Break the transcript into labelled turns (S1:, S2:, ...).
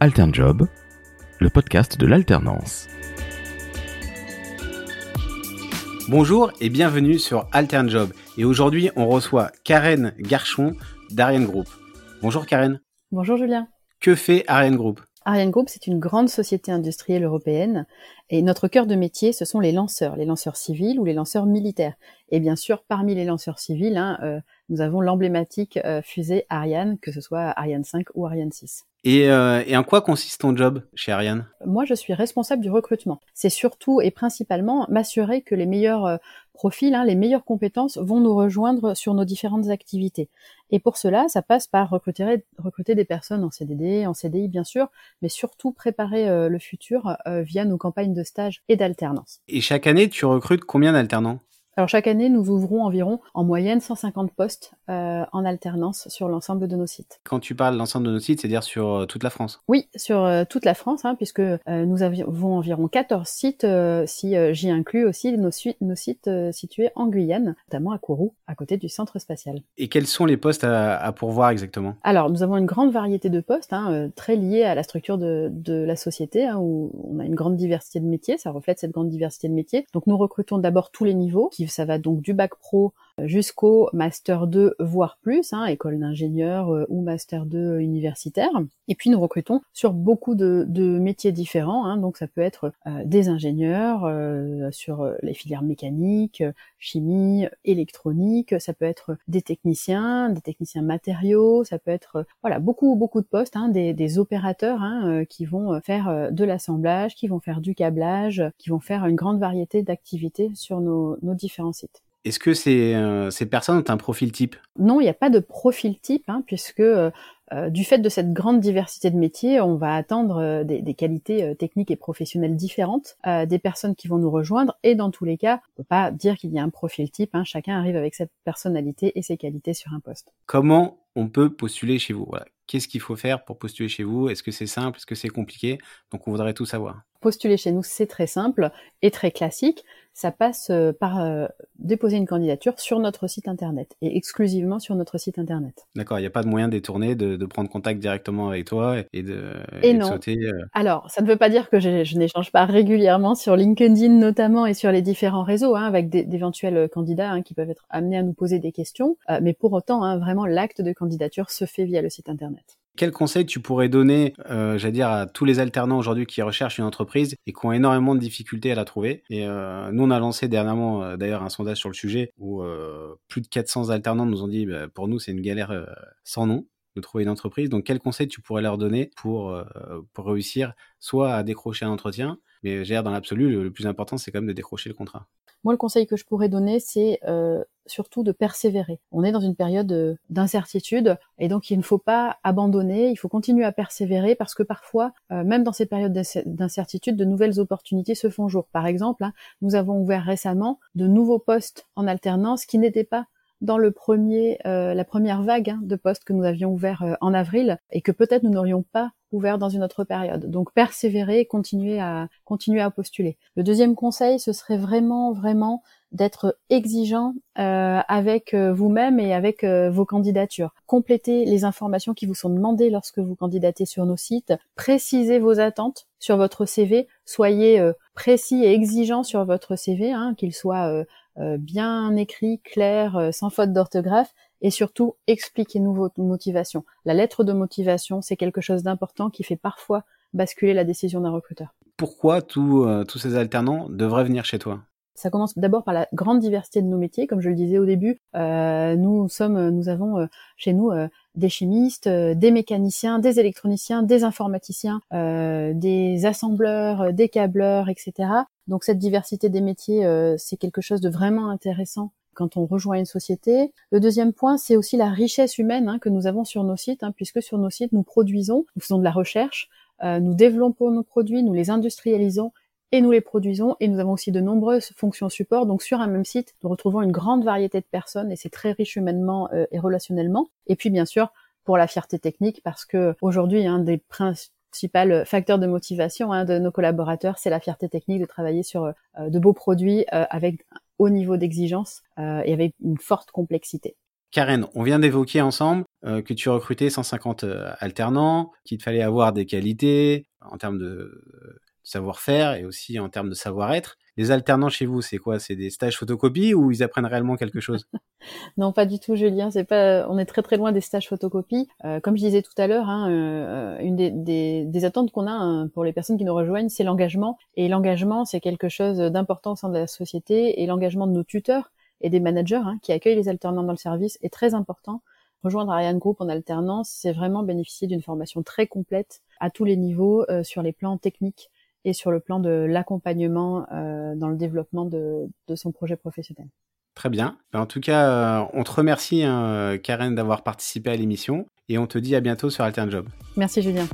S1: Alternjob, le podcast de l'alternance.
S2: Bonjour et bienvenue sur Alternjob. Et aujourd'hui, on reçoit Karen Garchon d'Ariane Group. Bonjour Karen.
S3: Bonjour Julien.
S2: Que fait Ariane Group?
S3: Ariane Group, c'est une grande société industrielle européenne et notre cœur de métier, ce sont les lanceurs, les lanceurs civils ou les lanceurs militaires. Et bien sûr, parmi les lanceurs civils, hein, euh, nous avons l'emblématique euh, fusée Ariane, que ce soit Ariane 5 ou Ariane 6.
S2: Et, euh, et, en quoi consiste ton job chez Ariane?
S3: Moi, je suis responsable du recrutement. C'est surtout et principalement m'assurer que les meilleurs profils, hein, les meilleures compétences vont nous rejoindre sur nos différentes activités. Et pour cela, ça passe par recruter, recruter des personnes en CDD, en CDI bien sûr, mais surtout préparer euh, le futur euh, via nos campagnes de stage et d'alternance.
S2: Et chaque année, tu recrutes combien d'alternants?
S3: Alors chaque année, nous ouvrons environ en moyenne 150 postes euh, en alternance sur l'ensemble de nos sites.
S2: Quand tu parles l'ensemble de nos sites, c'est-à-dire sur euh, toute la France
S3: Oui, sur euh, toute la France, hein, puisque nous avons environ 14 sites, si j'y inclus aussi nos, nos sites situés en Guyane, notamment à Kourou, à côté du centre spatial.
S2: Et quels sont les postes à, à pourvoir exactement?
S3: Alors, nous avons une grande variété de postes, hein, très liés à la structure de, de la société, hein, où on a une grande diversité de métiers, ça reflète cette grande diversité de métiers. Donc nous recrutons d'abord tous les niveaux, qui ça va donc du bac pro jusqu'au master 2 voire plus, hein, école d'ingénieur euh, ou master 2 universitaire. Et puis nous recrutons sur beaucoup de, de métiers différents, hein, donc ça peut être euh, des ingénieurs euh, sur les filières mécaniques, chimie, électronique, ça peut être des techniciens, des techniciens matériaux, ça peut être voilà beaucoup beaucoup de postes, hein, des, des, opérateurs hein, qui vont faire de l'assemblage, qui vont faire du câblage, qui vont faire une grande variété d'activités sur nos, nos différents sites.
S2: Est-ce que ces, euh, ces, personnes ont un profil type?
S3: Non, il n'y a pas de profil type, hein, puisque euh, euh, du fait de cette grande diversité de métiers, on va attendre euh, des, des, qualités techniques et professionnelles différentes des personnes qui vont nous rejoindre. Et dans tous les cas, on peut pas dire qu'il y a un profil type. Hein, chacun arrive avec sa personnalité et ses qualités sur un poste.
S2: Comment on peut postuler chez vous? Voilà. Qu'est-ce qu'il faut faire pour postuler chez vous? Est-ce que c'est simple? Est-ce que c'est compliqué? Donc on voudrait tout savoir.
S3: Postuler chez nous, c'est très simple et très classique. Ça passe par euh, déposer une candidature sur notre site internet et exclusivement sur notre site internet.
S2: D'accord, il n'y a pas de moyen détourné de, de, prendre contact directement avec toi et de,
S3: et, et non. De sauter, euh... Alors, ça ne veut pas dire que je, je n'échange pas régulièrement sur LinkedIn notamment et sur les différents réseaux hein, avec d'éventuels candidats hein, qui peuvent être amenés à nous poser des questions, euh, mais pour autant, hein, vraiment, l'acte de candidature se fait via le site internet.
S2: Quel conseil tu pourrais donner, euh, j'allais dire, à tous les alternants aujourd'hui qui recherchent une entreprise et qui ont énormément de difficultés à la trouver? Et euh, nous, on a lancé dernièrement, euh, d'ailleurs, un sondage sur le sujet où euh, plus de 400 alternants nous ont dit, bah, pour nous, c'est une galère sans nom trouver une entreprise. Donc, quel conseil tu pourrais leur donner pour, euh, pour réussir soit à décrocher un entretien, mais j'ai dans l'absolu, le, plus important, c'est quand même de décrocher le contrat?
S3: Moi, le conseil que je pourrais donner, c'est euh, surtout de persévérer. On est dans une période euh, d'incertitude et donc il ne faut pas abandonner, il faut continuer à persévérer parce que parfois, même dans ces périodes d'incertitude, de nouvelles opportunités se font jour. Par exemple, hein, nous avons ouvert récemment de nouveaux postes en alternance qui n'étaient pas dans le premier, euh, la première vague hein, de postes que nous avions ouvert euh, en avril et que peut-être nous n'aurions pas ouvert dans une autre période. Donc persévérer, continuer à continuer à postuler. Le deuxième conseil, ce serait vraiment vraiment d'être exigeant euh, avec vous-même et avec euh, vos candidatures. Complétez les informations qui vous sont demandées lorsque vous candidatez sur nos sites. Précisez vos attentes sur votre CV. Soyez euh, précis et exigeant sur votre CV, hein, qu'il soit euh, bien écrit, clair, sans faute d'orthographe. Et surtout, expliquez-nous votre motivation. La lettre de motivation, c'est quelque chose d'important qui fait parfois basculer la décision d'un recruteur.
S2: Pourquoi tous tous ces alternants devraient venir chez toi?
S3: Ça commence d'abord par la grande diversité de nos métiers, comme je le disais au début. Euh, nous sommes, nous avons euh, chez nous euh, des chimistes, euh, des mécaniciens, des électroniciens, des informaticiens, euh, des assembleurs, des câbleurs, etc. Donc cette diversité des métiers, c'est quelque chose de vraiment intéressant quand on rejoint une société. Le deuxième point, c'est aussi la richesse humaine hein, que nous avons sur nos sites, hein, puisque sur nos sites, nous produisons, nous faisons de la recherche, euh, nous développons nos produits, nous les industrialisons et nous les produisons et nous avons aussi de nombreuses fonctions support. Donc sur un même site, nous retrouvons une grande variété de personnes et c'est très riche humainement euh, et relationnellement. Et puis bien sûr pour la fierté technique parce que aujourd'hui un des principaux facteurs de motivation hein, de nos collaborateurs, c'est la fierté technique de travailler sur euh, de beaux produits euh, avec un haut niveau d'exigence et avec une forte complexité.
S2: Karen, on vient d'évoquer ensemble que tu recrutais 150 alternants, qu'il fallait avoir des qualités en termes de savoir-faire et aussi en termes de savoir-être. Les alternants chez vous, c'est quoi? C'est des stages photocopie ou ils apprennent réellement quelque chose?
S3: Non, pas du tout, Julien. C'est pas. On est très très loin des stages photocopie. Euh, comme je disais tout à l'heure, hein, euh, une des, des, des attentes qu'on a hein, pour les personnes qui nous rejoignent, c'est l'engagement. Et l'engagement, c'est quelque chose d'important au sein de la société. Et l'engagement de nos tuteurs et des managers hein, qui accueillent les alternants dans le service est très important. Rejoindre Ariane Group en alternance, c'est vraiment bénéficier d'une formation très complète à tous les niveaux euh, sur les plans techniques et sur le plan de l'accompagnement euh, dans le développement de, de, son projet professionnel.
S2: Très bien. Ben, en tout cas, euh, on te remercie, hein, Karen, d'avoir participé à l'émission et on te dit à bientôt sur Altern Job.
S3: Merci, Julien.